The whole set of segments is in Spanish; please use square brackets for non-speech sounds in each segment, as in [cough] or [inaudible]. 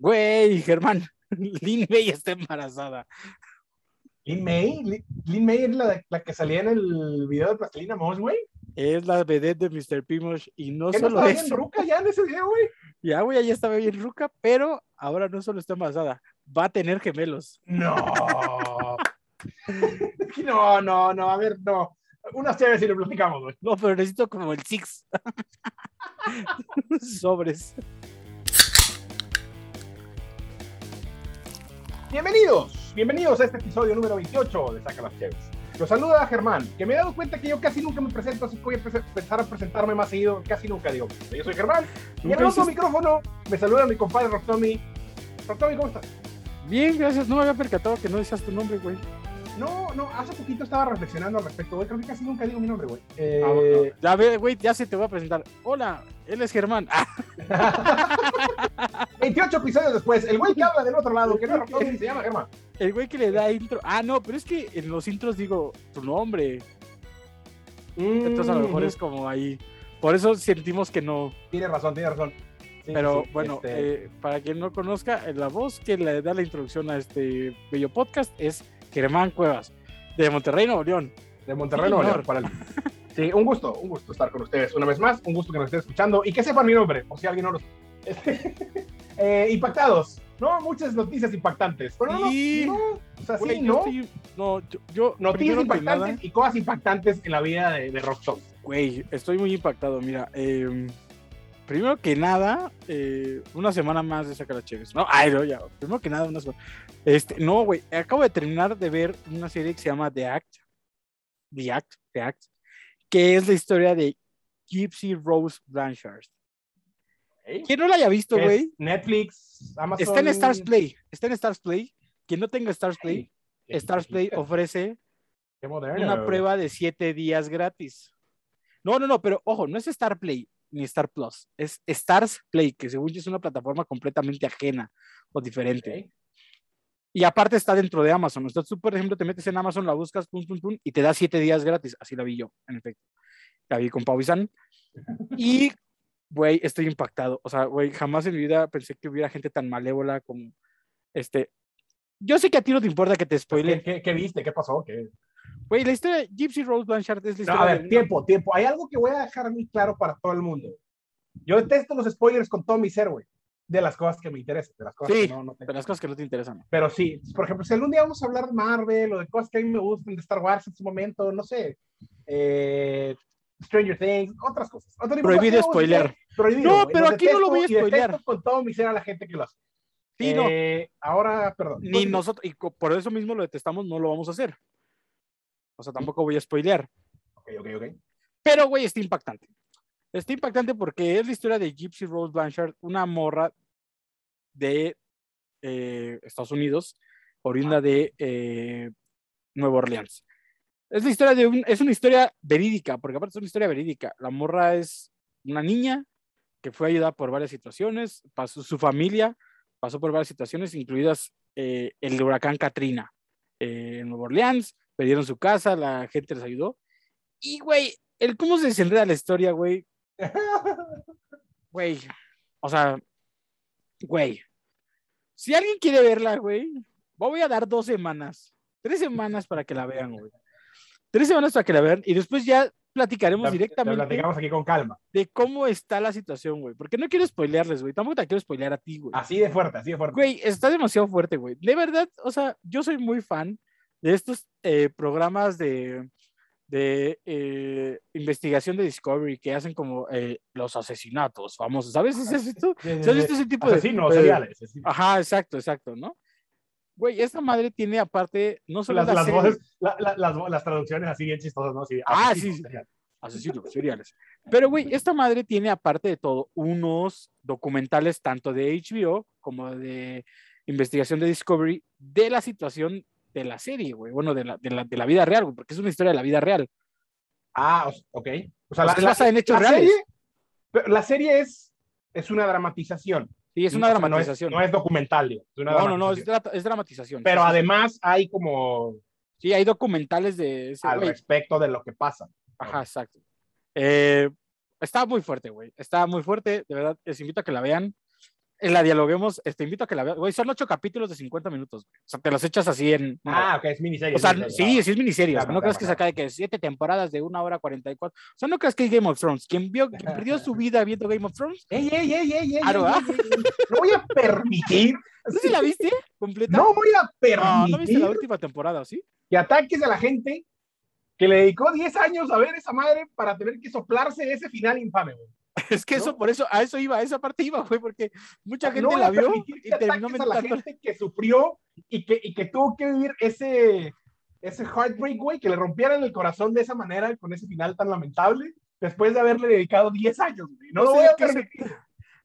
Güey, Germán, [laughs] Lin May está embarazada. Lin May, Lin, Lin May es la, la, que salía en el video de Plastilina Moss, güey. Es la vedette de Mr. Pimosh y no ¿Qué solo no estaba bien eso. ruca ya en ese video, güey? Ya, güey, ya estaba bien ruca, pero ahora no solo está embarazada, va a tener gemelos. No. [laughs] no, no, no, a ver, no. Unas chéveres y lo platicamos, güey. No, pero necesito como el Six. [laughs] Sobres. Bienvenidos, bienvenidos a este episodio número 28 de Saca las Chéves. Los saluda Germán, que me he dado cuenta que yo casi nunca me presento, así que voy a empe- empezar a presentarme más seguido. Casi nunca digo. Yo soy Germán, y en el otro micrófono me saluda mi compadre Rotomi. Rotomi, ¿cómo estás? Bien, gracias. No me había percatado que no decías tu nombre, güey. No, no, hace poquito estaba reflexionando al respecto, güey. Creo que casi nunca digo mi nombre, güey. Eh, Ah, bueno. Ya ve, güey, ya se te voy a presentar. Hola, él es Germán. [laughs] Ah, 28 episodios después, el güey que habla del otro lado, que no [laughs] se llama Germán. el güey que le da intro. Ah, no, pero es que en los intros digo tu nombre. Entonces a lo mejor Mm, es como ahí. Por eso sentimos que no. Tiene razón, tiene razón. Sí, Pero sí, bueno, este, eh, para quien no conozca, eh, la voz que le da la introducción a este bello podcast es Germán Cuevas, de Monterrey, Nuevo León. de Monterrey, sí, Nuevo. León, para el- Sí, un gusto, un gusto estar con ustedes una vez más, un gusto que nos estén escuchando y que sepan mi nombre, por si alguien no los... Este, [laughs] eh, impactados, ¿no? Muchas noticias impactantes. Pero no, Sí. no, o sea, Güey, sí, yo ¿no? estoy- no, yo, yo Noticias impactantes nada, y cosas impactantes en la vida de, de Rockstar. güey, estoy muy impactado. Mira, eh, primero que nada, eh, una semana más de sacar a Chévez. No, ay, no, ya. Primero que nada, una semana. Este, no, güey, acabo de terminar de ver una serie que se llama The Act. The Act, The Act, que es la historia de Gypsy Rose Blanchard. Quien no la haya visto, güey, Netflix, Amazon... está en Stars Play. Está en Stars Play. Quien no tenga Stars Play, Sí, Stars Play ofrece una prueba de siete días gratis. No, no, no, pero ojo, no es Star Play ni Star Plus, es Stars Play, que según yo es una plataforma completamente ajena o diferente. Y aparte está dentro de Amazon. Entonces tú, por ejemplo, te metes en Amazon, la buscas, pum, pum, pum, y te da siete días gratis. Así la vi yo, en efecto. La vi con Pau y San. Y, güey, estoy impactado. O sea, güey, jamás en mi vida pensé que hubiera gente tan malévola como este. Yo sé que a ti no te importa que te ¿Qué, spoile. qué, qué viste? ¿Qué pasó? ¿Qué... Güey, la historia de Gypsy Rose Blanchard es la No, historia a de ver, una- tiempo, tiempo. Hay algo que voy a dejar muy claro para todo el mundo. Yo detesto los spoilers con todo mi ser, güey. De las cosas que me interesan, de las cosas Sí, que no, no de las cosas que no te interesan. Pero sí, por ejemplo, si algún día vamos a hablar de Marvel o de cosas que a mí me gustan de Star Wars en su momento, no sé, eh, Stranger Things, otras cosas. Otro Prohibido eh, prohibido, No, pero aquí no lo voy a spoilear. con todo mi ser a la gente que lo hace. Sí, no. Eh, ahora, perdón. Ni nosotros, y por eso mismo lo detestamos, no lo vamos a hacer. O sea, tampoco voy a spoilear. Ok, ok, ok. Pero, güey, está impactante. Está impactante porque es la historia de Gypsy Rose Blanchard, una morra de eh, Estados Unidos, oriunda de eh, Nueva Orleans. Es la historia de un, es una historia verídica, porque aparte es una historia verídica. La morra es una niña que fue ayudada por varias situaciones, pasó su familia, pasó por varias situaciones, incluidas eh, el huracán Katrina en Nueva Orleans, perdieron su casa, la gente les ayudó. Y, güey, el cómo se desenreda la historia, güey, [laughs] güey, o sea, güey, si alguien quiere verla, güey, voy a dar dos semanas, tres semanas para que la vean, güey. Tres semanas para que la vean y después ya platicaremos La- la directamente platicamos aquí con calma. de cómo está la situación, güey. Porque no quiero spoilearles, güey. Tampoco te quiero spoilear a ti, güey. Así de fuerte, así de fuerte. Güey, está demasiado fuerte, güey. De verdad, o sea, yo soy muy fan de estos eh, programas de, de eh, investigación de Discovery que hacen como eh, los asesinatos famosos. ¿Sabes? ¿Sí ¿Has visto? Sí, sí, ¿Sí has sí. visto ese tipo de... Asesinos seriales. Ajá, exacto, exacto, ¿no? Güey, esta madre tiene aparte, no solo las, la las serie- voces, la- la- las, las traducciones así bien chistosas, ¿no? Así, Ah, sí. seriales. asesinos seriales. Pero, güey, esta madre tiene, aparte de todo, unos documentales tanto de HBO como de investigación de Discovery de la situación de la serie, güey. Bueno, de la, de la, de la vida real, güey, porque es una historia de la vida real. Ah, ok. O sea, sea, es basada en hechos la reales. Serie, pero la serie es, es una dramatización. Sí, es una O sea, no dramatización. No es, documental, digo, es una No, no, no, es, dra- es dramatización. Pero sí, además hay como Sí, hay documentales de ese, al güey. respecto de lo que pasa. Ajá, exacto. Eh, está muy fuerte, güey. Está muy fuerte, de verdad. Les invito a que la vean. En la dialoguemos, te invito a que la veas. Güey, son ocho capítulos de 50 minutos. güey. O sea, te los echas así en. Ah, ok, es miniserie. o sea, miniserie. sí, Ah, sí es miniserie. o sea, Claro, no claro, que acaba de que siete temporadas de una hora 44. O sea, no creas que es Game of Thrones. Quien vio, quien perdió su vida viendo Game of Thrones, Ey, ey, ey, ey, ey, Claro, ey, ¿ah? ey, ey, ey. No voy a permitir. ¿no si la viste completa? No voy a No, permitir no viste la última temporada, ¿sí? que ataques a la gente que le dedicó 10 años a ver esa madre para tener que soplarse ese final infame, güey. Es que eso, ¿No? por eso, a eso iba, a esa parte iba, güey, porque mucha gente no la vio permitir y terminó a la gente que sufrió y que, y que tuvo que vivir ese, ese heartbreak, güey, que le rompieran el corazón de esa manera, con ese final tan lamentable, después de haberle dedicado 10 años, güey. No, No lo sé voy a qué se- permitir.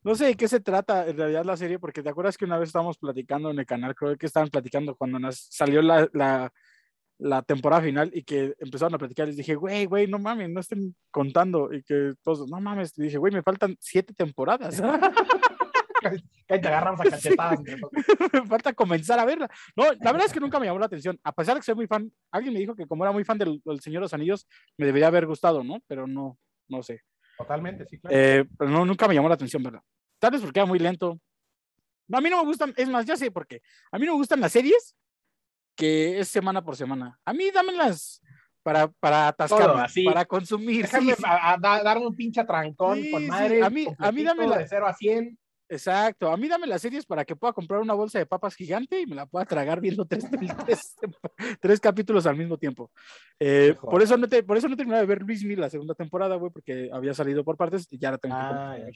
No sé de qué se trata en realidad la serie, porque te acuerdas que una vez estábamos platicando en el canal, creo que estaban platicando cuando nos salió la, la, la temporada final y que empezaron a platicar. Les dije, güey, güey, no mames, no estén contando. Y que todos, no mames, dije, güey, me faltan siete temporadas. [laughs] Que te agarramos a [laughs] cachetadas. me falta comenzar a verla. No, la verdad es que nunca me llamó la atención. A pesar de que soy muy fan, alguien me dijo que como era muy fan del, del Señor de los Anillos, me debería haber gustado, ¿no? Pero no, no sé. Totalmente, sí, claro. Eh, pero no, nunca me llamó la atención, ¿verdad? Tal vez porque era muy lento. No, a mí no me gustan, es más, ya sé por qué. A mí no me gustan las series que es semana por semana. A mí dámelas para, para atascarme, para consumir. Déjame sí. a- a da- darme un pinche trancón Sí, con madre. a mí- a mí completito, dame la- De 0 a 100. Exacto. A mí dame las series para que pueda comprar una bolsa de papas gigante y me la pueda tragar viendo [laughs] tres, tres, tres capítulos al mismo tiempo. Eh, por, eso no te, por eso no terminé de ver Luis Mil la segunda temporada, güey, porque había salido por partes y ya la tengo que Ah, continuar.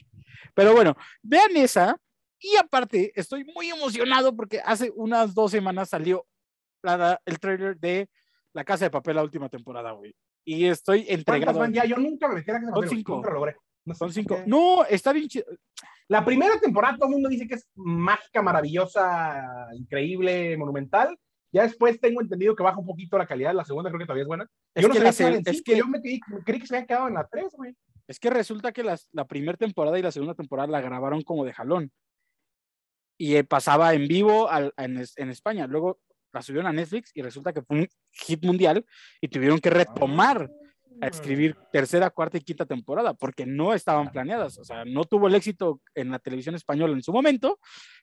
Pero bueno, vean esa. Y aparte, estoy muy emocionado porque hace unas dos semanas salió la- el trailer de La Casa de Papel, la última temporada, güey. Y estoy ¿Cuántas entregado. van ya? Yo nunca me metí a la casa de Son cinco. Lo logré. No sé Son cinco. qué. No, está bien chido. La primera temporada todo el mundo dice que es mágica, maravillosa, increíble, monumental. Ya después tengo entendido que baja un poquito la calidad. La segunda creo que todavía es buena. Es yo no que sabía la que en es cinco, que- Yo me creí, creí que se habían quedado en la 3, güey. Es que resulta que las- la primera temporada y la segunda temporada la grabaron como de jalón. Y eh, pasaba en vivo al- en, en España. Luego la subieron a Netflix y resulta que fue un hit mundial y tuvieron que retomar a escribir tercera, cuarta y quinta temporada porque no estaban planeadas. O sea, no tuvo el éxito en la televisión española en su momento,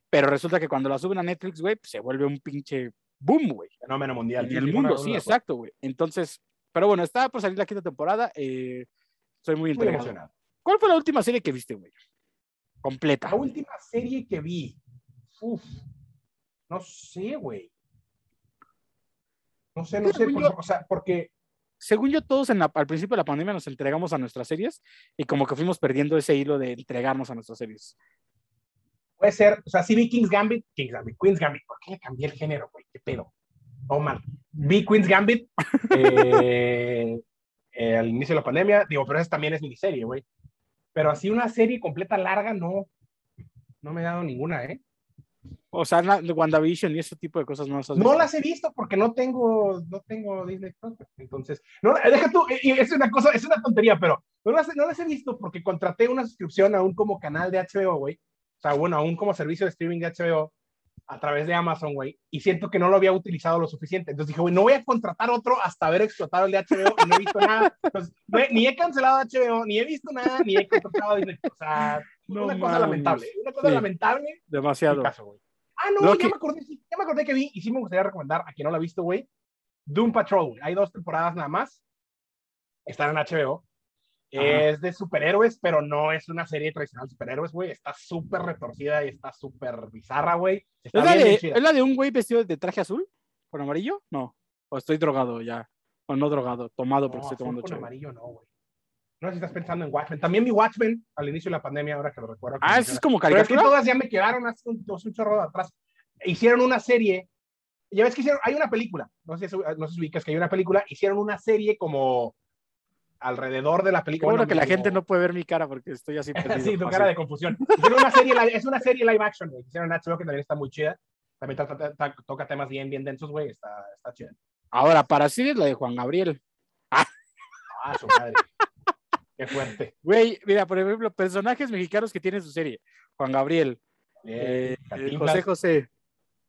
pero resulta que cuando la suben a Netflix, güey, pues, se vuelve un pinche boom, güey. Fenómeno mundial. En Sí, el mundo, sí, exacto, güey. Entonces, pero bueno, está por salir la quinta temporada. eh, estoy muy Muy emocionado. ¿Cuál fue la última serie que viste, güey? Completa. La última serie que vi. Uf. No sé, güey. No sé, no sé. Yo- o sea, porque Según yo, todos en la- al principio de la pandemia nos entregamos a nuestras series y como que fuimos perdiendo ese hilo de entregarnos a nuestras series. puede ser, o sea, sí vi King's Gambit, King's Gambit, Queen's Gambit. ¿Por qué le cambié el género, güey? ¿Qué pedo? Oh, man. Vi Queen's Gambit [laughs] eh, eh, al inicio de la pandemia. Digo, pero esa también es miniserie, güey. Pero así una serie completa larga, no. No me he dado ninguna, ¿eh? O sea, la- WandaVision y ese tipo de cosas no las No las he visto porque no tengo, no tengo Disney Plus. güey. Entonces, no, deja tú, y- y es una cosa, es una tontería, pero no las, no las he visto porque contraté una suscripción aún como canal de HBO, güey. O sea, bueno, aún como servicio de streaming de HBO a través de Amazon, güey. Y siento que no lo había utilizado lo suficiente. Entonces dije, güey, no voy a contratar otro hasta haber explotado el de HBO y no he visto nada. Entonces, he- ni he cancelado HBO, ni he visto nada, ni he contratado Disney. O sea, No una cosa mames. lamentable. Una cosa Sí. lamentable en Demasiado. caso, güey. Ah, no, Lo ya, me acordé, ya me acordé que vi y sí me gustaría recomendar a quien no la ha visto, güey. Doom Patrol, güey. Hay dos temporadas nada más. Están en HBO. Ajá. Es de superhéroes, pero no es una serie tradicional de superhéroes, güey. Está súper retorcida y está súper bizarra, güey. ¿Es. ¿Es la de un güey vestido de traje azul? ¿Con amarillo? No. O estoy drogado ya. O no drogado, tomado porque No, estoy tomando con amarillo no, güey. No sé si estás pensando en Watchmen. También vi Watchmen al inicio de la pandemia, ahora que lo recuerdo. Ah, eso es como Pero es que caricatura. todas ya me quedaron hace un, hace un chorro de atrás. Hicieron una serie. Ya ves que hicieron, hay una película. No sé, si- no sé si ubicas que hay una película. Hicieron una serie como alrededor de la película. bueno que la como- gente no puede ver mi cara porque estoy así [laughs] perdido. sí, tu cara de confusión. Hicieron una serie, es una serie live action, güey. Hicieron en HBO que también está muy chida. También toca temas bien, bien densos, güey. Está, está chida. Ahora, para sí es la de Juan Gabriel. Ah, su madre. Qué fuerte. Güey, mira, por ejemplo, personajes mexicanos que tienen su serie. Juan Gabriel, Eh, eh. José José.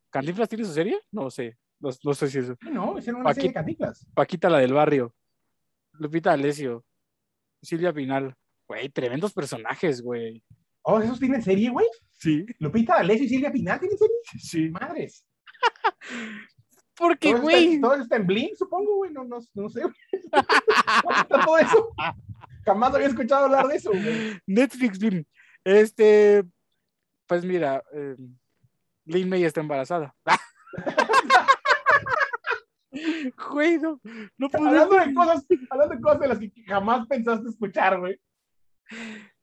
¿Cantinflas tiene su serie? No sé. No, no sé si es No, hicieron una serie de cantinflas. Paquita la del barrio. Lupita Alessio. Silvia Pinal. Güey, tremendos personajes, güey. Oh, ¿esos tienen serie, güey? Sí, Lupita D'Alessio y Silvia Pinal tienen serie. sí. Madres. [laughs] Porque, güey, todo está en Blim, supongo, güey. No, no, no sé. [laughs] ¿Cómo está todo eso? [laughs] Jamás había escuchado hablar de eso, güey. [laughs] Netflix, Blim. Este, pues mira, eh, Lin May está embarazada. [laughs] Güey, no, no. Hablando de cosas, hablando de cosas de las que jamás pensaste escuchar, güey.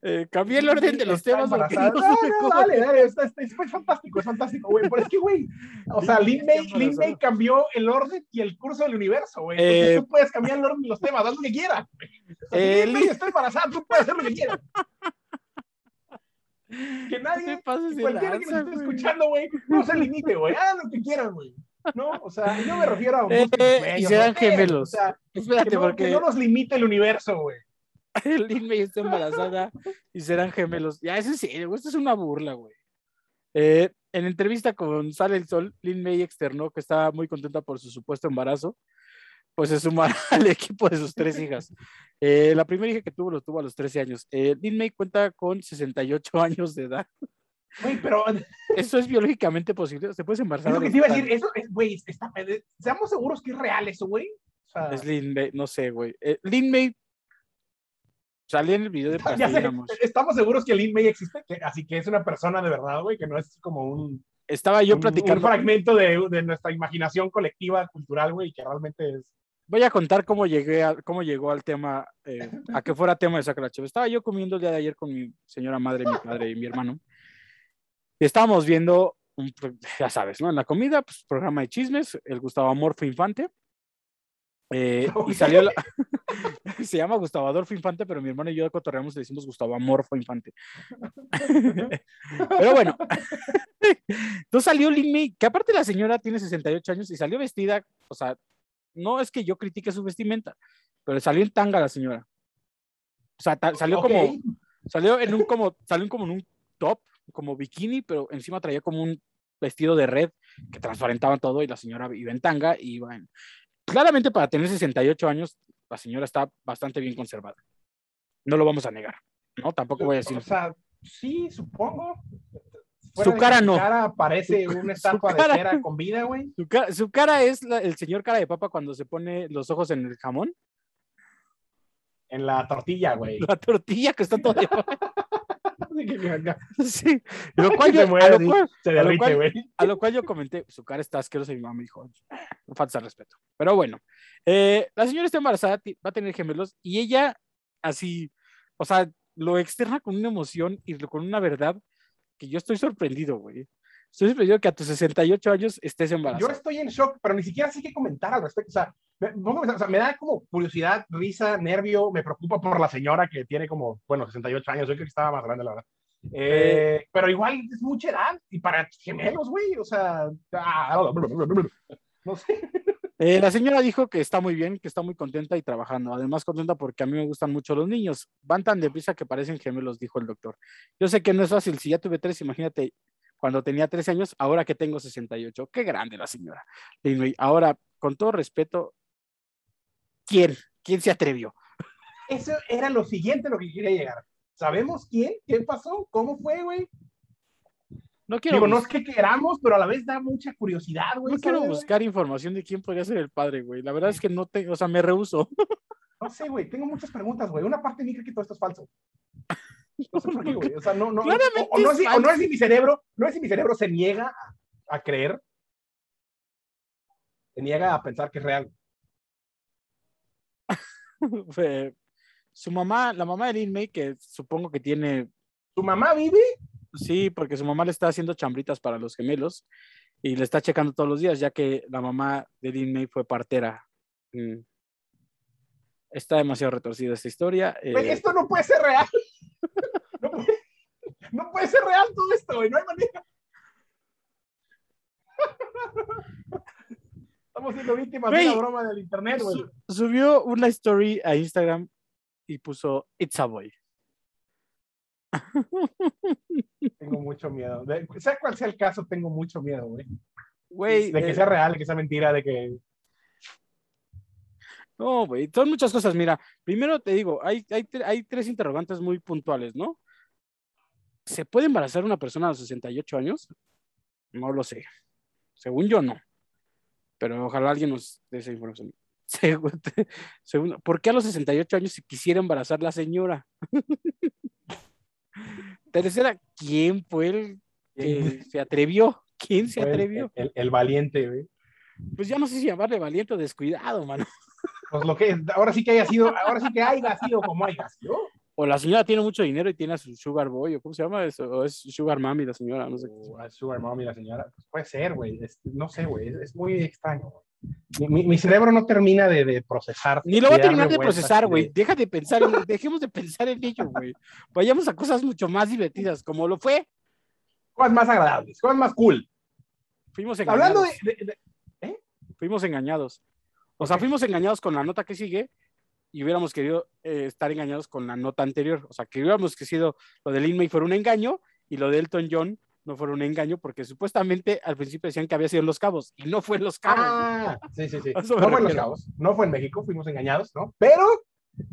Eh, cambié el orden de los temas no No, dale, dale, está, está- es fantástico, es fantástico, güey. Pero es que, güey, o sea, Lin May Lin May cambió el orden y el curso del universo, güey. Entonces Eh, tú puedes cambiar el orden de los temas, haz lo que quieras. güey. O sea, eh, Lin May está embarazada, tú puedes hacer lo que quieras. [laughs] Que nadie, cualquiera que nos esté escuchando, güey, no se limite, güey. Hagan lo que quieran, güey. No, o sea, yo me refiero a Eh, y serán gemelos. O sea, Espérate, que no, porque que no nos limite el universo, güey. Lin May está embarazada y serán gemelos. Ya, eso sí, güey, esto es una burla, güey. Eh, en entrevista con Sale el Sol, Lin May externó que estaba muy contenta por su supuesto embarazo, pues se sumará [laughs] al equipo de sus tres hijas. Eh, la primera hija que tuvo lo tuvo a los 13 años. Eh, Lin May cuenta con 68 años de edad. Güey, pero ¿Eso es biológicamente posible? ¿Se puede embarazar? es lo que te iba a decir, eso es, güey, está, seamos seguros que es real eso, güey. O sea, Es Lin May, no sé, güey. Eh, Lin May salía en el video de [laughs] Plastilínamos. estamos seguros que Lin May existe, que- así que es una persona de verdad, güey, que no es como un, Estaba yo un- platicando. un fragmento de, de nuestra imaginación colectiva, cultural, güey, que realmente es... Voy a contar cómo llegué a, cómo llegó al tema, eh, a que fuera tema de Sacra Chévere. Estaba yo comiendo el día de ayer con mi señora madre, mi padre y mi hermano. Y estábamos viendo, un ya sabes, ¿no? En la comida, pues programa de chismes, el Gustavo Amorfo Infante. Eh, [laughs] y salió la... [laughs] se llama Gustavo Adolfo Infante, pero mi hermano y yo cotorreamos y le decimos Gustavo Amorfo Infante. [laughs] pero bueno, entonces salió Lin May, que aparte la señora tiene 68 años y salió vestida, o sea, no es que yo critique su vestimenta, pero salió en tanga la señora. O sea, salió como, salió en un como, salió como en un top, como bikini, pero encima traía como un vestido de red que transparentaba todo y la señora iba en tanga y iba en... Claramente para tener 68 años, la señora está bastante bien conservada. No lo vamos a negar, ¿no? Tampoco voy a decir... O sea, sí, supongo. Su cara no. cara parece Su- una su estatua cara- de cera con vida, güey. Su, ca- su cara es la- el señor cara de papa cuando se pone los ojos en el jamón, En la tortilla, güey. la tortilla que está toda... [laughs] [laughs] [laughs] Sí, lo [laughs] cual se yo, a mueve, lo cual- a lo derrite, cual- güey. A lo cual yo comenté, su cara está asquerosa y mi mamá me dijo, no falta respeto. Pero bueno, eh, la señora está embarazada, va a tener gemelos y ella así, o sea, lo externa con una emoción y con una verdad que yo estoy sorprendido, güey. Estoy sorprendido que a tus 68 años estés Yo embarazada. estoy en shock, pero ni siquiera sé qué comentar al respecto. O sea, me, pensar, o sea, me da como curiosidad, risa, nervio, me preocupa por la señora que tiene como, bueno, 68 años, yo creo que estaba más grande, la verdad. Eh, pero igual es mucha edad y para gemelos, güey, o sea, ah, [laughs] no sé. Eh, la señora dijo que está muy bien, que está muy contenta y trabajando. Además, contenta porque a mí me gustan mucho los niños. Van tan deprisa que parecen gemelos, dijo el doctor. Yo sé que no es fácil. Si ya tuve tres, imagínate cuando tenía 13 años, ahora que tengo 68. Qué grande la señora. Ahora, con todo respeto, ¿quién? ¿Quién se atrevió? Eso era lo siguiente lo que quería llegar. ¿Sabemos quién? ¿Qué pasó? ¿Cómo fue, güey? No quiero, Digo, no es que queramos, pero a la vez da mucha curiosidad, güey. no quiero buscar información de quién podría ser el padre, güey. La verdad es que no tengo, o sea, me rehuso. No sé, güey, tengo muchas preguntas, güey. Una parte de mí cree que todo esto es falso. [laughs] No sé por qué, güey. O sea, no, no. Claramente o, o no es si- o no es falso. si mi cerebro, no es si mi cerebro se niega a, a creer. Se niega a pensar que es real. [laughs] Su mamá, la mamá de Lin May, que supongo que tiene ¿Tu mamá vive? Sí, porque su mamá le está haciendo chambritas para los gemelos y le está checando todos los días, ya que la mamá de Lin May fue partera. Mm. Está demasiado retorcida esta historia. eh, esto no puede ser real. No puede, ser real todo esto, güey. No hay manera. Estamos siendo víctimas de una broma del internet, güey. su- subió una story a Instagram y puso It's a boy. [laughs] Tengo mucho miedo. De- sea cual sea el caso, tengo mucho miedo, güey. Güey, De que eh, sea real, de que sea mentira, de que. no, güey, son muchas cosas. Mira, primero te digo, hay, hay, hay tres interrogantes muy puntuales, ¿no? ¿Se puede embarazar una persona a los 68 años? No lo sé. Según yo, no. Pero ojalá alguien nos dé esa información. [laughs] Segundo, ¿por qué a los 68 años se quisiera embarazar la señora? [laughs] Tercera, ¿quién fue el que se atrevió? ¿Quién se atrevió? El, el, valiente, güey. Pues ya no sé si llamarle valiente o descuidado, mano. Pues lo que ahora sí que haya sido, ahora sí que haya sido como haya sido. O la señora tiene mucho dinero y tiene a su sugar boy, o cómo se llama eso, o es sugar mommy la señora, no sé. O es sugar mommy la señora, pues puede ser, güey, no sé, güey, es, es, muy extraño. Mi, mi, cerebro no termina de, de procesar. Ni lo va a terminar de procesar, güey. Deja de pensar, [laughs] dejemos de pensar en ello, güey. Vayamos a cosas mucho más divertidas, como lo fue. Cosas más agradables, cosas más cool. Fuimos engañados. Hablando de. ¿eh? Fuimos engañados. O sea, fuimos engañados con la nota que sigue y hubiéramos querido eh, estar engañados con la nota anterior. O sea, que hubiéramos querido lo de Lin May fuera un engaño y lo de Elton John no fuera un engaño, porque supuestamente al principio decían que había sido en Los Cabos y no fue en Los Cabos. Ah, sí, sí, sí. [laughs] No fue en Los Cabos, no fue en México, fuimos engañados, ¿no? Pero,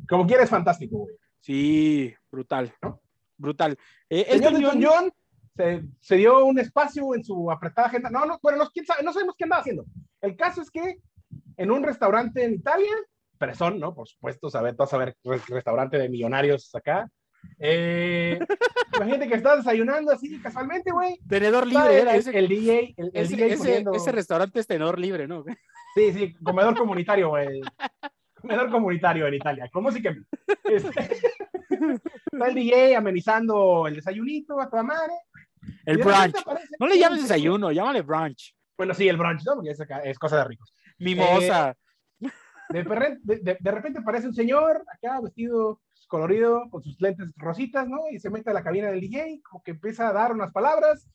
como quieres, fantástico, güey. Sí, brutal, ¿no? Brutal. Eh, Elton John, John se, se, dio un espacio en su apretada agenda. No, no, bueno, no, quién sabe, no sabemos qué andaba haciendo. El caso es que en un restaurante en Italia, Presón, ¿no? Por supuesto, saber, vas a ver restaurante de millonarios acá. Eh, [laughs] imagínate que estás desayunando así casualmente, güey. Tenedor libre, era ese. El DJ, el, el ese, DJ ese, poniendo... ese, restaurante es tenedor libre, ¿no? [laughs] Sí, sí, comedor comunitario, güey. [laughs] Comedor comunitario en Italia. ¿Cómo sí que? Este... Está el DJ amenizando el desayunito a toda madre. El brunch. No le llames desayuno, llámale brunch. Bueno, sí, el brunch, ¿no? Porque es, acá, es cosa de ricos. Mimosa. Eh, de, de, de, repente aparece un señor acá vestido colorido con sus lentes rositas, ¿no? Y se mete a la cabina del DJ, como que empieza a dar unas palabras.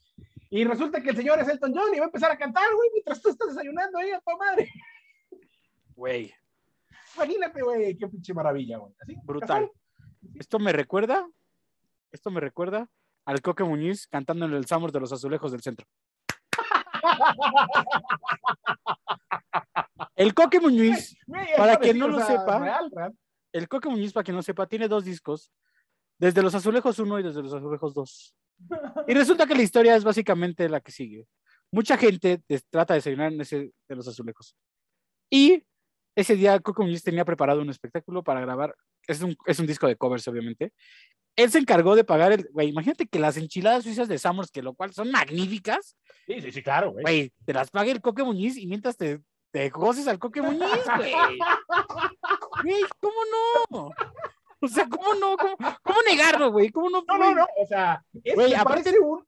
Y resulta que el señor es Elton John y va a empezar a cantar, güey, mientras tú estás desayunando ahí a tu madre. Güey. Imagínate, güey, qué pinche maravilla, güey. ¿Así? Brutal. Esto me recuerda, esto me recuerda al Coque Muñiz cantando en el Summer de los Azulejos del Centro. [laughs] El Coque Muñiz, para quien no lo sepa, real, real. el Coque Muñiz, para quien no sepa, tiene dos discos, desde los Azulejos 1 y desde los Azulejos 2. Y resulta que la historia es básicamente la que sigue. Mucha gente trata de desayunar en ese de los Azulejos. Y ese día Coque Muñiz tenía preparado un espectáculo para grabar, es un, es un disco de covers, obviamente. Él se encargó de pagar el, güey, imagínate que las enchiladas suizas de Summers, que lo cual son magníficas. Sí, sí, sí, claro, güey. Güey, te las pague el Coque Muñiz y mientras te te goces al Coque Muñiz, [laughs] güey. Güey, ¿cómo no? O sea, ¿cómo no? ¿Cómo, cómo negarlo, güey? ¿Cómo no? No, no, no. O sea, es, güey, aparte parece un,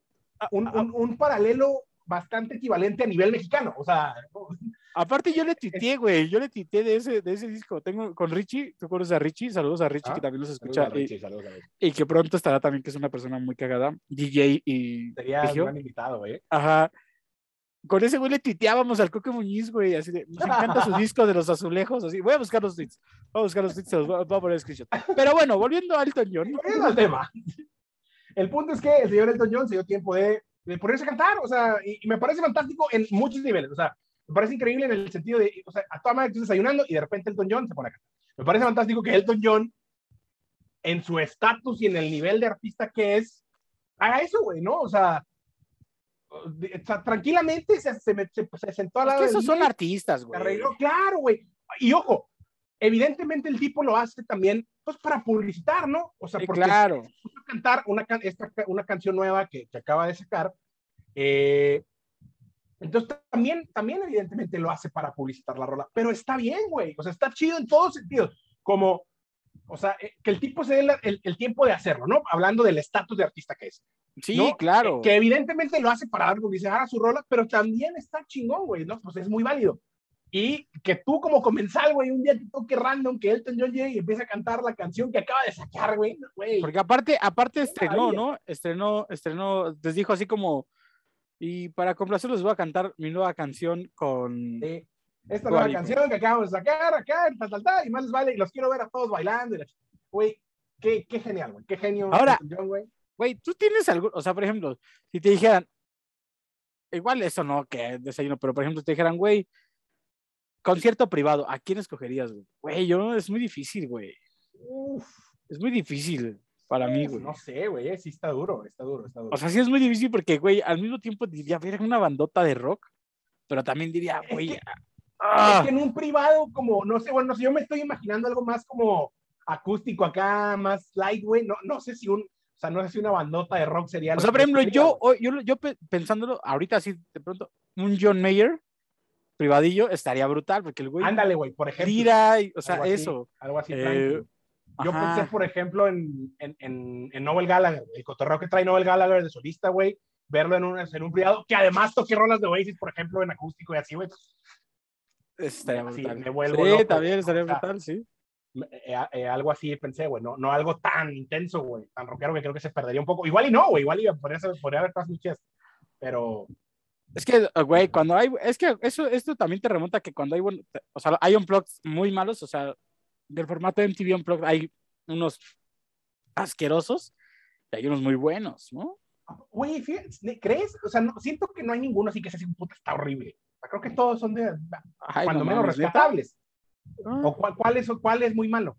un, un, un, paralelo bastante equivalente a nivel mexicano. O sea. Aparte, yo le tuiteé, güey. Yo le tuiteé de ese, de ese disco. Tengo con Richie. ¿Tú conoces a Richie? Saludos a Richie, ah, que también nos escucha. Saludos a Richie, y, saludos a Richie. y, que pronto estará también, que es una persona muy cagada. DJ y. Sería un gran invitado, güey. Ajá con ese güey le tuiteábamos al Coque Muñiz, güey, así de, nos encanta su disco de los azulejos, así, voy a buscar los tweets, voy a buscar los tweets, los voy a, poner screenshot. Pero bueno, volviendo a Elton John. Volviendo al tema. El punto es que el señor Elton John se dio tiempo de, de ponerse a cantar, o sea, y, y, me parece fantástico en muchos niveles, o sea, me parece increíble en el sentido de, o sea, a toda madre estás desayunando y de repente Elton John se pone a cantar. Me parece fantástico que Elton John, en su estatus y en el nivel de artista que es, haga eso, güey, ¿no? O sea, tranquilamente se, se, se, se sentó al lado. Es que esos son artistas, güey. Arregló, claro, güey. Y ojo, evidentemente el tipo lo hace también, pues para publicitar, ¿no? O sea, porque claro. cantar una, esta, una canción nueva que, que acaba de sacar. Eh, entonces también, también evidentemente lo hace para publicitar la rola, pero está bien, güey. O sea, está chido en todos sentidos. Como, o sea, eh, que el tipo se dé el, el, el tiempo de hacerlo, ¿no? Hablando del estatus de artista que es. Sí, ¿no? claro. Que, que, evidentemente lo hace para dar publicidad a su rola, pero también está chingón, güey, ¿no? Pues es muy válido. Y que tú como comensal, güey, un día te toque random que Elton John llegue y empiece a cantar la canción que acaba de sacar, güey. Porque aparte, aparte estrenó, ¿no? Estrenó, estrenó, les dijo así como, y para complacerlos voy a cantar mi nueva canción con... Sí. Esta nueva canción que acabamos de sacar acá, tal, tal, tal, y más les vale, y los quiero ver a todos bailando. Güey, qué, qué genial, güey, qué genio. Ahora, güey tú tienes algo, o sea, por ejemplo, si te dijeran, igual eso no, que desayuno, pero por ejemplo, te dijeran, güey, concierto privado, ¿a quién escogerías, güey? Güey, yo, es muy difícil, güey. Es muy difícil. Para mí, güey. No sé, güey, sí está duro, está duro, está duro. O sea, sí es muy difícil porque, güey, al mismo tiempo diría, ver una bandota de rock, pero también diría, güey, que- ah, Es que en un privado, como, no sé, bueno, no sé, yo me estoy imaginando algo más como acústico acá, más light, güey. No, no sé si un, o sea, no sé si una bandota de rock sería. O sea, por ejemplo, yo, yo, yo pe- pensándolo, ahorita así, de pronto, un John Mayer privadillo estaría brutal, porque el güey Ándale, güey, por ejemplo. tira, y- o sea, algo así, eso. Algo así. eh. Yo ajá. pensé, por ejemplo, en, en, en, en Noel Gallagher, el cotorreo que trae Noel Gallagher de solista, güey, verlo en un, en un privado, que además toque rolas de Oasis, por ejemplo, en acústico y así, güey. Estaría así, brutal. me vuelvo sí, loco, también estaría o sea, brutal, sí. Eh, eh, algo así pensé, güey, no, no algo tan intenso, güey, tan rockero que creo que se perdería un poco. Igual y no, güey, igual y podría, podría haber cosas muy chidas, pero Es que, uh, güey, cuando hay, es que eso, esto también te remonta a que cuando hay, o sea, hay unplugs muy malos, o sea, del formato MTV Unplugged hay unos asquerosos y hay unos muy buenos, ¿no? Güey, ¿crees? O sea, no, siento que no hay ninguno así que sea así, puta, está horrible. Creo que todos son de, Ay, cuando no menos rescatables. Ah. ¿O cuál, cuál, es, cuál es muy malo?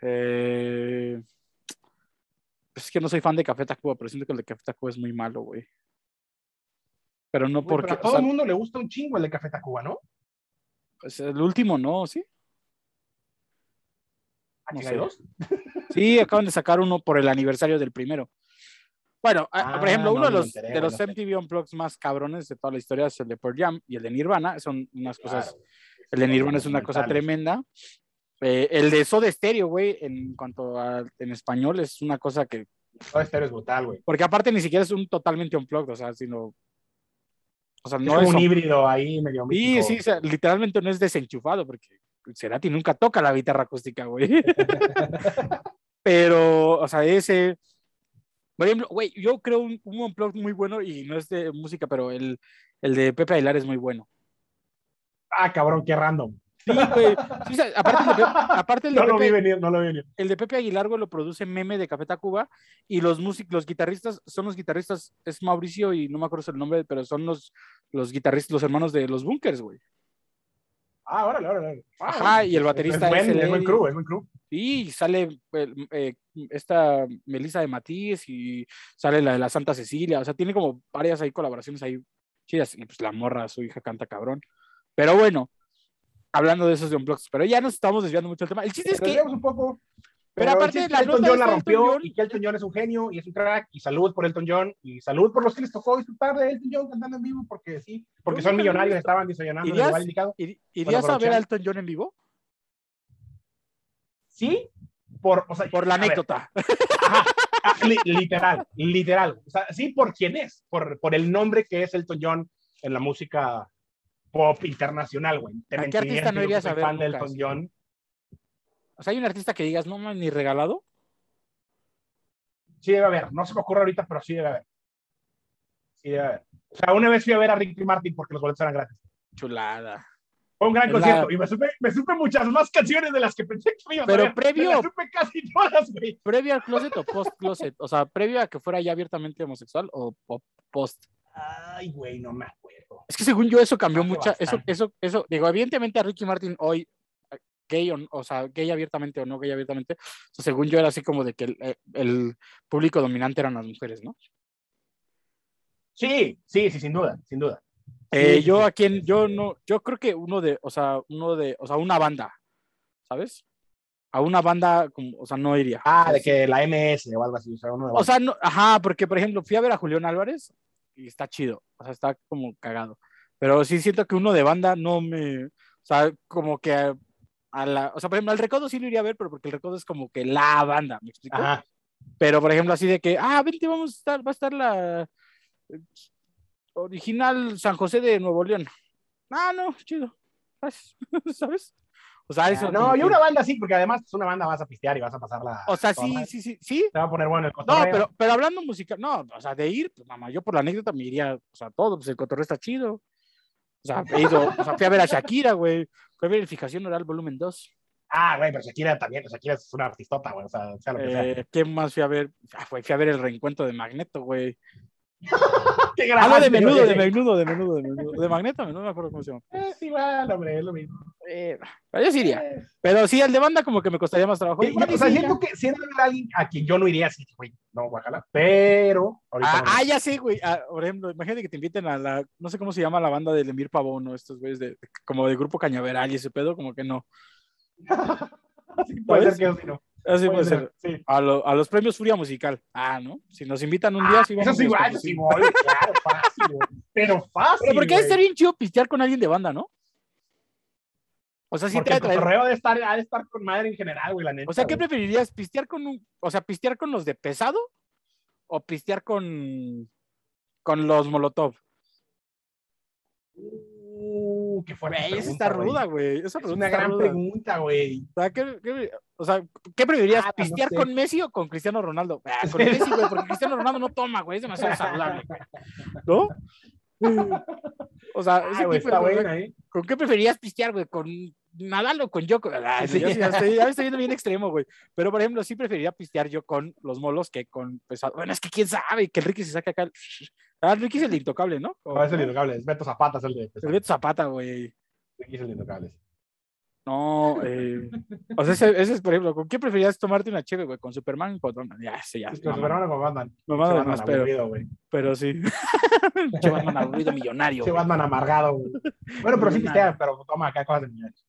Eh, pues es que no soy fan de Café Tacuba, pero siento que el de Café Tacuba es muy malo, güey. Pero no porque, pero a o todo sea, el mundo le gusta un chingo el de Café Tacuba, ¿no? pues, el último no, ¿sí? ¿A No sé. dos? Sí, acaban de sacar uno por el aniversario del primero. Bueno, a- por Ah, ejemplo, no, uno de no los, enteré, de los no. MTV Unplugged más cabrones de toda la historia es el de Pearl Jam y el de Nirvana. Son unas cosas. Claro. El de Nirvana es una cosa tremenda. Eh, el de Soda Stereo, güey, en cuanto a en español, es una cosa que. Todo estéreo es brutal, güey. Porque aparte ni siquiera es un totalmente unplugged, o sea, sino. O sea, Es no como es. un híbrido ahí medio Sí, místico. sí, o sea, literalmente no es desenchufado, porque Cerati nunca toca la guitarra acústica, güey. [laughs] Pero, o sea, ese. Por ejemplo, güey, yo creo un, un unplugged muy bueno y no es de música, pero el, el de Pepe Aguilar es muy bueno. Ah, cabrón, qué random. Sí, güey. Sí, o sea, aparte, el de, Pe- aparte el de No lo vi Pepe, venir, no lo vi venir. el de Pepe Aguilar, güey, lo produce Meme de Café Tacuba y los músicos, los guitarristas, son los guitarristas, es Mauricio y no me acuerdo el nombre, pero son los, los guitarristas, los hermanos de los Bunkers, güey. Ah, órale, órale. órale. Ajá, y el baterista es, buen, es el es buen crew, es buen crew. Y sale eh, esta Melissa de Matiz y sale la de la Santa Cecilia. O sea, tiene como varias ahí colaboraciones ahí chidas. Y pues la morra, su hija canta cabrón. Pero bueno, hablando de esos de Unplugged, pero ya nos estamos desviando mucho del tema. El chiste es que, un poco. Pero Pero, aparte, aparte, la Elton John la de rompió Elton John- y que Elton John es un genio y es un crack y salud por Elton John y salud por los que les tocó disfrutar de Elton John cantando en vivo porque sí, porque son millonarios, estaban desayunando ¿Irías? lugar indicado. ¿ir- ¿irías a ver a Elton John en vivo? Sí, por, o sea, Por la anécdota. Ajá, li- literal, literal. O sea, sí, por quién es, por, por el nombre que es Elton John en la música pop internacional, güey. Te ¿A qué artista no irías a ver fan de? Elton John. O sea, hay un artista que digas, no, man, ni regalado. Sí debe haber, no se me ocurre ahorita, pero sí debe haber. Sí debe haber. O sea, una vez fui a ver a Ricky Martin porque los boletos eran gratis. Chulada. Fue un gran la- concierto y me supe, me supe muchas más canciones de las que pensé que me iba a Pero saber. previo- Me supe casi todas, güey. ¿Previo al closet o post closet? O sea, ¿previo a que fuera ya abiertamente homosexual o, o post? Ay, güey, no me acuerdo. Es que según yo eso cambió Hace mucho, eso, bastante. eso, eso, digo, evidentemente a Ricky Martin hoy, eh, gay o, o sea, gay abiertamente o no gay abiertamente, o sea, según yo era así como de que el, eh, el público dominante eran las mujeres, ¿no? Sí, sí, sí, sin duda, sin duda. Eh, yo a quien, yo no, yo creo que uno de, o sea, uno de, o sea, una banda, ¿sabes? A una banda, como, o sea, no iría. Ah, de que la MS o algo así. O sea, uno de O sea, no, ajá, porque por ejemplo, fui a ver a Julián Álvarez y está chido, o sea, está como cagado. Pero sí siento que uno de banda no me, o sea, como que a, a la, o sea, por ejemplo, al Recodo sí lo iría a ver, pero porque el Recodo es como que la banda, ¿me explico? Ajá. Pero por ejemplo, así de que, ah, vente, vamos a estar, va a estar la original San José de Nuevo León. Ah, no, chido, gracias, [laughs] ¿sabes? O sea, eso. no, y una banda sí, porque además es una banda vas a pistear y vas a pasarla. O sea, sí, sí, sí, sí, Te va a poner bueno el No, cotorreo. pero, pero hablando musical, no, o sea, de ir, pues mamá, yo por la anécdota me iría, o sea, todo, pues el cotorreo está chido. O sea, he ido, o sea, fui a ver a Shakira, güey, fui a ver Fijación Oral Volumen 2. Ah, güey, pero Shakira también. Shakira es una artistota, güey. O sea, sea lo que sea. Eh, ¿Quién más fui a ver? Ah, fue- fui a ver el reencuentro de Magneto, güey. [laughs] Qué no, de menudo, de menudo, de menudo, de menudo. De magneto, no me acuerdo cómo se llama. Es igual, hombre, es lo mismo. Eh, pero yo sí iría. Eh, Pero sí, el de banda como que me costaría más trabajo. Igual o sea, sí, siento que siento que alguien a quien yo no iría así, güey, no, guacala, pero Ah, ah, ya sé, güey. Ah, por ejemplo, imagínate que te inviten a la, no sé cómo se llama la banda del Emir Pavón, ¿no? Estos güeyes de, como de grupo Cañaveral y ese pedo, como que no. [laughs] Sí, puede ser que yo sí, no. Así Puede puede ser. sí. A, lo- a los premios Furia Musical. Ah, ¿no? Si nos invitan un día, Ah, sí eso vamos. igual, eso sí, conducimos. voy, claro, fácil, güey. Pero fácil. Pero porque güey. estar bien chido pistear con alguien de banda, ¿no? O sea, sí Porque te el cotorreo de estar, ha de estar con madre en general, güey, la neta. O sea, ¿qué güey. preferirías? ¿Pistear con un, o sea, pistear con los de pesado o pistear con con los Molotov? Uh, qué fuerte. Esa está güey. ruda, güey. Esa Es una gran ruda. pregunta, güey. O sea, ¿qué, qué- o sea, ¿qué preferirías? Ah, no ¿Pistear sé. con Messi o con Cristiano Ronaldo? Ah, con Messi, güey, porque Cristiano Ronaldo no toma, güey, es demasiado saludable, güey. ¿No? O sea, ese Ah, güey, tipo está de cosas, buena, ¿eh? ¿Con qué preferirías pistear, güey? ¿Con Nadal o con? Ay, Sí. ya, ya estoy, ya me estoy viendo bien extremo, güey. Pero, por ejemplo, sí preferiría pistear yo con los molos que con pesado. Bueno, es que quién sabe, que el Ricky se saque acá. el- Ah, el Ricky es el intocable, ¿no? O- No, es el intocable, es Beto Zapata, es el de. el Beto Zapata, güey. Es el intocable. No, eh, o sea, ese, ese es, por ejemplo, ¿con qué preferirías tomarte una chévere, güey? ¿Con Superman? Con Batman? Ya, ese ya. Los mamá, hermanos como Batman. Che Batman más, pero, aburrido, güey. pero sí. [laughs] Che Batman aburrido millonario. Che. Batman amargado, güey. Bueno, pero sí pistea, pero toma acá cosas de millonarios.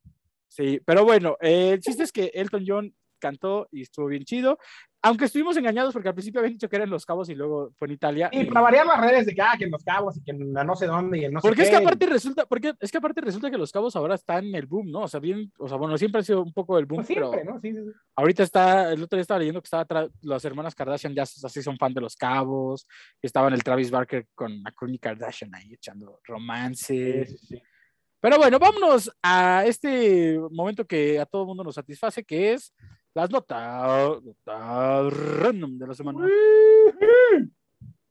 Sí, pero bueno, eh, el chiste es que Elton John cantó y estuvo bien chido. Aunque estuvimos engañados porque al principio habían dicho que era en Los Cabos y luego fue en Italia. Y y- para variar las redes de que, ah, que en Los Cabos y que en la no sé dónde y en no sé Porque es qué, que aparte resulta, porque es que aparte resulta que Los Cabos ahora están en el boom, ¿no? O sea, bien, o sea, bueno, siempre ha sido un poco el boom, Pues siempre, pero ¿no? Sí, sí, sí. ahorita está, el otro día estaba leyendo que estaba las hermanas Kardashian ya así son fan de Los Cabos, estaban el Travis Barker con la Kourtney Kardashian ahí echando romance. Sí, sí, sí. Pero bueno, vámonos a este momento que a todo mundo nos satisface, que es las notas, notas random de la semana.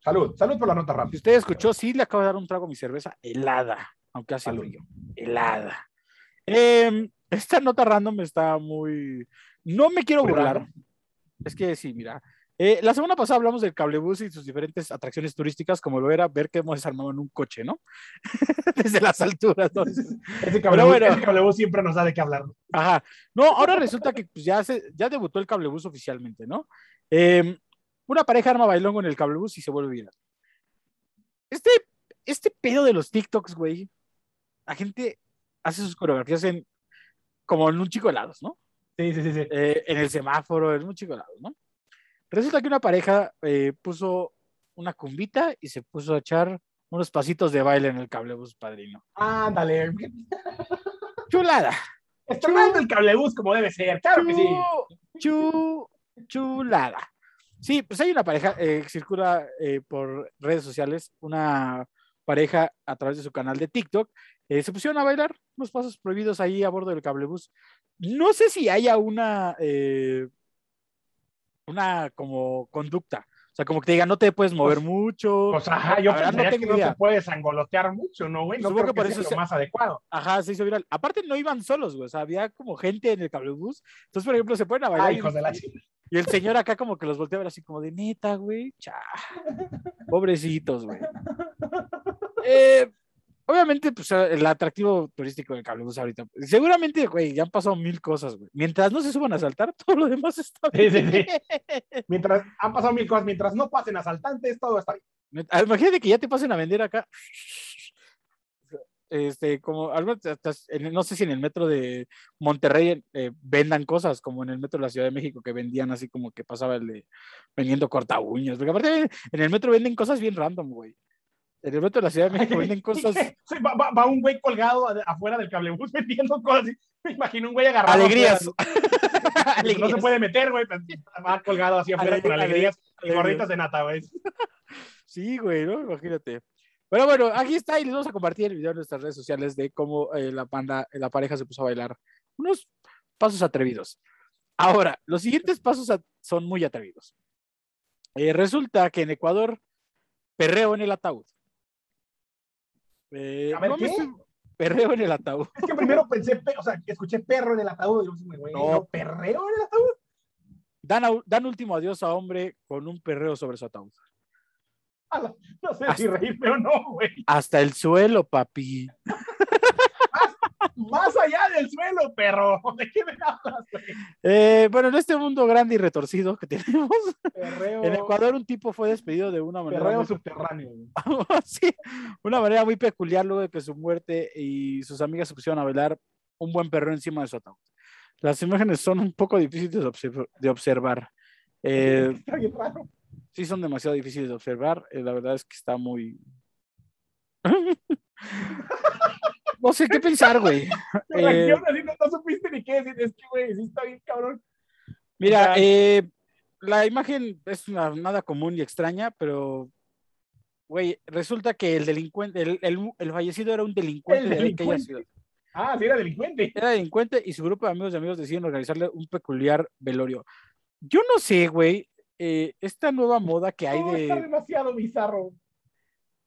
Salud, salud por la nota Si rápida. usted escuchó, sí le acabo de dar un trago a mi cerveza helada, aunque hace frío, helada. Em, esta nota random está muy... No me quiero burlar. random. Es que sí, mira. Eh, la semana pasada hablamos del cablebús y sus diferentes atracciones turísticas, como lo era ver que hemos desarmado en un coche, ¿no? [laughs] Desde las alturas. ¿no? [laughs] Ese cablebús, bueno. ese cablebús siempre nos da de qué hablar. Ajá. No, ahora resulta que pues, ya, se, ya debutó el cablebús oficialmente, ¿no? Eh, una pareja arma bailongo en el cablebús y se vuelve viral. Este, este pedo de los TikToks, güey, la gente hace sus coreografías en, como en un chico de helados, ¿no? Sí, sí, sí. sí. Eh, en el semáforo, en un chico de helados, ¿no? Resulta que una pareja eh, puso una cumbita y se puso a echar unos pasitos de baile en el cablebús, padrino. Ándale. Chulada. Estrenando el cablebús como debe ser. Claro que sí. Chu- chu- chulada. Sí, pues hay una pareja eh, que circula eh, por redes sociales, una pareja a través de su canal de TikTok, eh, se pusieron a bailar unos pasos prohibidos ahí a bordo del cablebús. No sé si haya una, eh, una como conducta, o sea, como que te digan, no te puedes mover Pues- mucho. Pues ajá, yo verdad, no que no te puedes angolotear mucho, ¿no, güey? No Supongo creo que por eso sea se- lo más adecuado. Ajá, se hizo viral. Aparte no iban solos, güey, o sea, había como gente en el cablebús. Entonces, por ejemplo, se ponen a bailar Ay, y- hijos de la chica. Y el señor acá como que los voltea a ver así como de neta, güey. Cha. Pobrecitos, güey. [laughs] Eh, obviamente, pues el atractivo turístico del cablebús ahorita. Seguramente, güey, ya han pasado mil cosas, güey. Mientras no se suban a saltar, [laughs] todo lo demás está Sí, bien. sí, sí. Mientras han pasado mil cosas, mientras no pasen asaltantes, todo está bien. Ah, Imagínate que ya te pasen a vender acá. Este, como, no sé si en el metro de Monterrey eh, vendan cosas, como en el metro de la Ciudad de México, que vendían así como que pasaba el de vendiendo corta uñas. Porque aparte en el metro venden cosas bien random, güey. En el metro de la Ciudad de México venden [laughs] cosas. Sí, va, va- va un güey colgado afuera del cablebús [laughs] vendiendo cosas. así. Me imagino un güey agarrado. Alegrías. afuera, ¿no? No se puede meter, güey. pues, Va colgado así afuera Alegría- con alegrías y alegrías. gorritas de nata, güey. [laughs] Sí, güey, ¿no? Imagínate. Pero bueno, aquí está y les vamos a compartir el video en nuestras redes sociales de cómo eh, la banda, la pareja se puso a bailar unos pasos atrevidos. Ahora, los siguientes pasos son muy atrevidos. Eh, resulta que en Ecuador, perreo en el ataúd. Eh, A ver, no me ¿qué? Perreo en el ataúd. Es que primero pensé, pe- o sea, escuché perro en el ataúd y luego, güey, No. no, perreo en el ataúd. Dan, dan último adiós a hombre con un perreo sobre su ataúd. No sé si reírme o no, güey. Hasta el suelo, papi. Más allá del suelo, perro. [laughs] ¿De qué me hablas? Eh, bueno, en este mundo grande y retorcido que tenemos, Perreo, en Ecuador un tipo fue despedido de una manera perreo muy subterráneo. [laughs] sí, una manera muy peculiar luego de que su muerte y sus amigas se pusieron a bailar un buen perro encima de su ataúd. Las imágenes son un poco difíciles de, observ- de observar. Eh, [laughs] Está bien raro. sí, son demasiado difíciles de observar. eh, la verdad es que está muy. No sé qué pensar, güey. [laughs] Eh, así, no, no supiste ni qué decir. Es que, güey, sí está bien cabrón. Mira, eh, la imagen es una- nada común y extraña, pero, güey, resulta que el delincuente, el, el- el fallecido era un delincuente El de aquella ciudad. Ah, sí, era delincuente. Era delincuente y su grupo de amigos y amigos deciden organizarle un peculiar velorio. Yo no sé, güey, eh, esta nueva moda que hay No, está de... demasiado bizarro.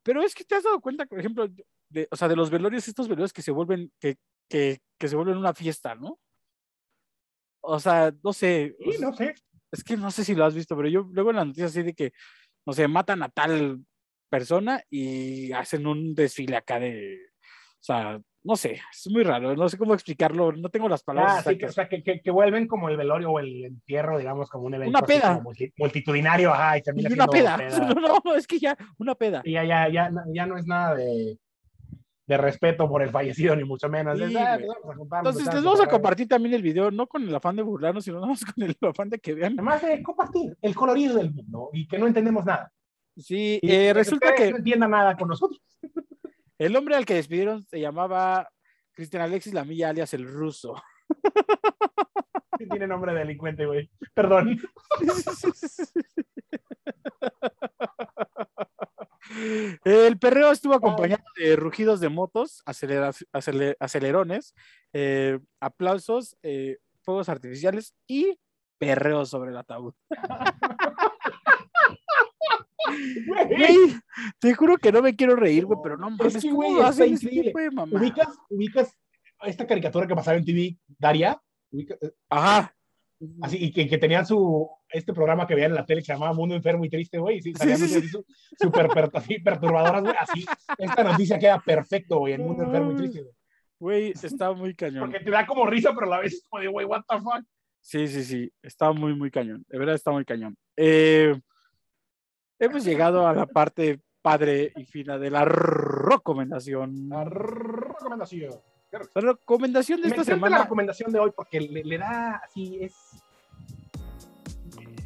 Pero es que te has dado cuenta, por ejemplo, de, o sea, de los velorios, estos velorios que se vuelven, que, que, que se vuelven una fiesta, ¿no? O sea, no sé. o Sí, sea, no sé. es que no sé si lo has visto, pero yo luego en las noticias así de que, no sé, matan a tal persona y hacen un desfile acá de, o sea, no sé, es muy raro, no sé cómo explicarlo, no tengo las palabras Ah, sí, que, o exactas. sea, que, que, que vuelven como el velorio o el entierro, digamos, como un evento Una así peda. multitudinario, ajá, y Y termina una peda. [laughs] No, no, es que ya, una peda. Y ya, ya, ya, ya no es nada de, de respeto por el fallecido, ni mucho menos. Sí, ah, vamos a Entonces les vamos a compartir también el video, no con el afán de burlarnos, sino nada más con el [laughs] afán de que vean. Además de compartir el colorido del mundo y que no entendemos nada. Sí, Y eh, resulta que no entiendan nada con nosotros. [laughs] el hombre al que despidieron se llamaba Cristian Alexis Lamilla, alias el ruso. Sí Tiene nombre de delincuente, güey. Perdón. [laughs] El perreo estuvo acompañado de rugidos de motos, acelera- acele- acelerones, eh, aplausos, eh, fuegos artificiales y perreo sobre el ataúd. [laughs] Güey, te juro que no me quiero reír, güey, pero no Es mames, que, ¿cómo güey, lo está hacen ese increíble. tipo de mamá? ¿Ubicas, ubicas esta caricatura que pasaba en TV, Daria? Ubica- eh, Ajá. Así, y que, que tenían su, este programa que veían en la tele que se llamaba Mundo Enfermo y Triste, güey, sí, Sí, salían sí, su- súper perturbadoras, güey, así, esta noticia queda perfecto, güey, en Mundo Enfermo y Triste, güey. Güey, está muy cañón. porque te da como risa, pero a la vez es como de, güey, what the fuck. Sí, sí, sí, está muy, muy cañón. De verdad está muy cañón. Eh, hemos llegado a la parte padre y fina de la recomendación. La recomendación. La recomendación de Me esta encanta la semana. recomendación de hoy porque le, le da así, es...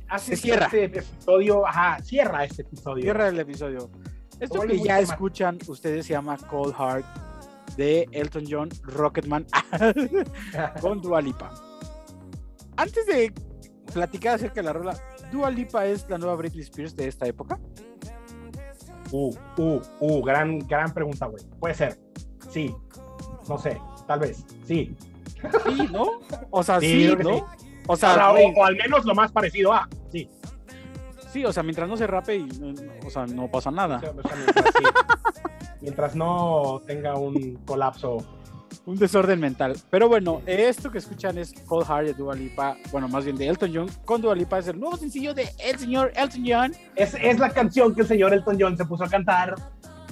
Hace Se cierra. este episodio, ajá, cierra este episodio. Cierra el episodio. Esto que ya temático. escuchan ustedes se llama Cold Heart de Elton John, Rocketman [laughs] con Dua Lipa. Antes de platicar acerca de la rola, Dua Lipa es la nueva Britney Spears de esta época. Uh, uh, uh, gran, gran pregunta, güey. Puede ser. Sí. No sé. Tal vez. Sí. Sí, ¿no? O sea, [laughs] Sí, ¿no? sí. O sea, o, o al menos lo más parecido a. Sí. sí, o sea, mientras no se rape y o sea, no pasa nada. O sea, mientras, sí. Mientras no tenga un colapso. Un desorden mental. Pero bueno, esto que escuchan es Cold Heart de Dua Lipa, bueno, más bien de Elton John con Dua Lipa, es el nuevo sencillo de el señor Elton John. Es, es la canción que el señor Elton John se puso a cantar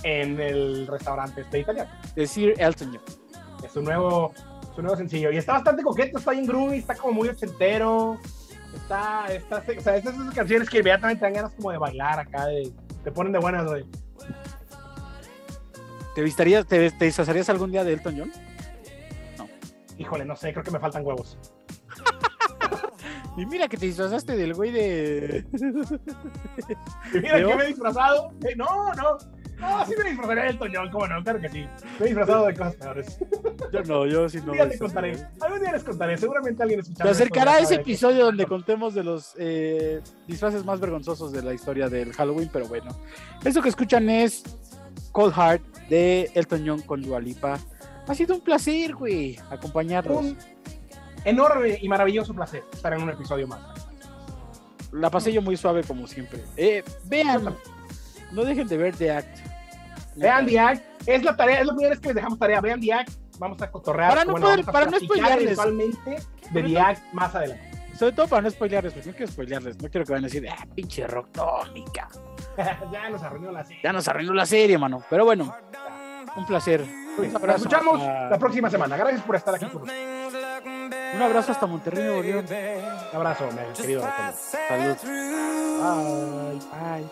en el restaurante este italiano. de Sir Elton John. Su nuevo, su nuevo sencillo. Y está bastante coqueto, está bien groovy, está como muy ochentero. Está, está, o sea, estas son esas canciones que inmediatamente te dan ganas como de bailar acá, de, te ponen de buenas, güey. ¿Te, vistarías, te, te disfrazarías algún día de Elton John? Híjole, no sé, creo que me faltan huevos. [laughs] Y mira que te disfrazaste del güey de. [laughs] Y mira que me he disfrazado. Eh, no, no. No, sí me disfrazaría de Elton John, cómo no, claro que sí. Me he disfrazado de cosas peores. Yo no, yo sí no. Un día te contaré. Algún día les contaré. Seguramente alguien Se escuchará. acercará ese episodio donde contemos de los eh, disfraces más vergonzosos de la historia del Halloween, pero bueno. Esto que escuchan es Cold Heart de Elton John con Dua Lipa. Ha sido un placer, güey, acompañarlos. Un enorme y maravilloso placer estar en un episodio más. La pasé yo muy suave como siempre. Eh, vean, no dejen de ver The Act. Vean The Act. Es la tarea, es la primera que les dejamos tarea. Vean The Act. Vamos a cotorrear. Para no, bueno, poder, para no spoilearles. de The más adelante. Sobre todo para no spoilearles, porque no quiero spoilearles. No quiero que vayan a decir, ah, pinche rock tónica. [laughs] ya nos arruinó la serie. Ya nos arruinó la serie, mano. Pero bueno, un placer. Pues, escuchamos la próxima semana. Gracias por estar aquí con nosotros. Un abrazo hasta Monterrey, Nuevo León. Un abrazo, mi querido. Salud. Bye. Bye.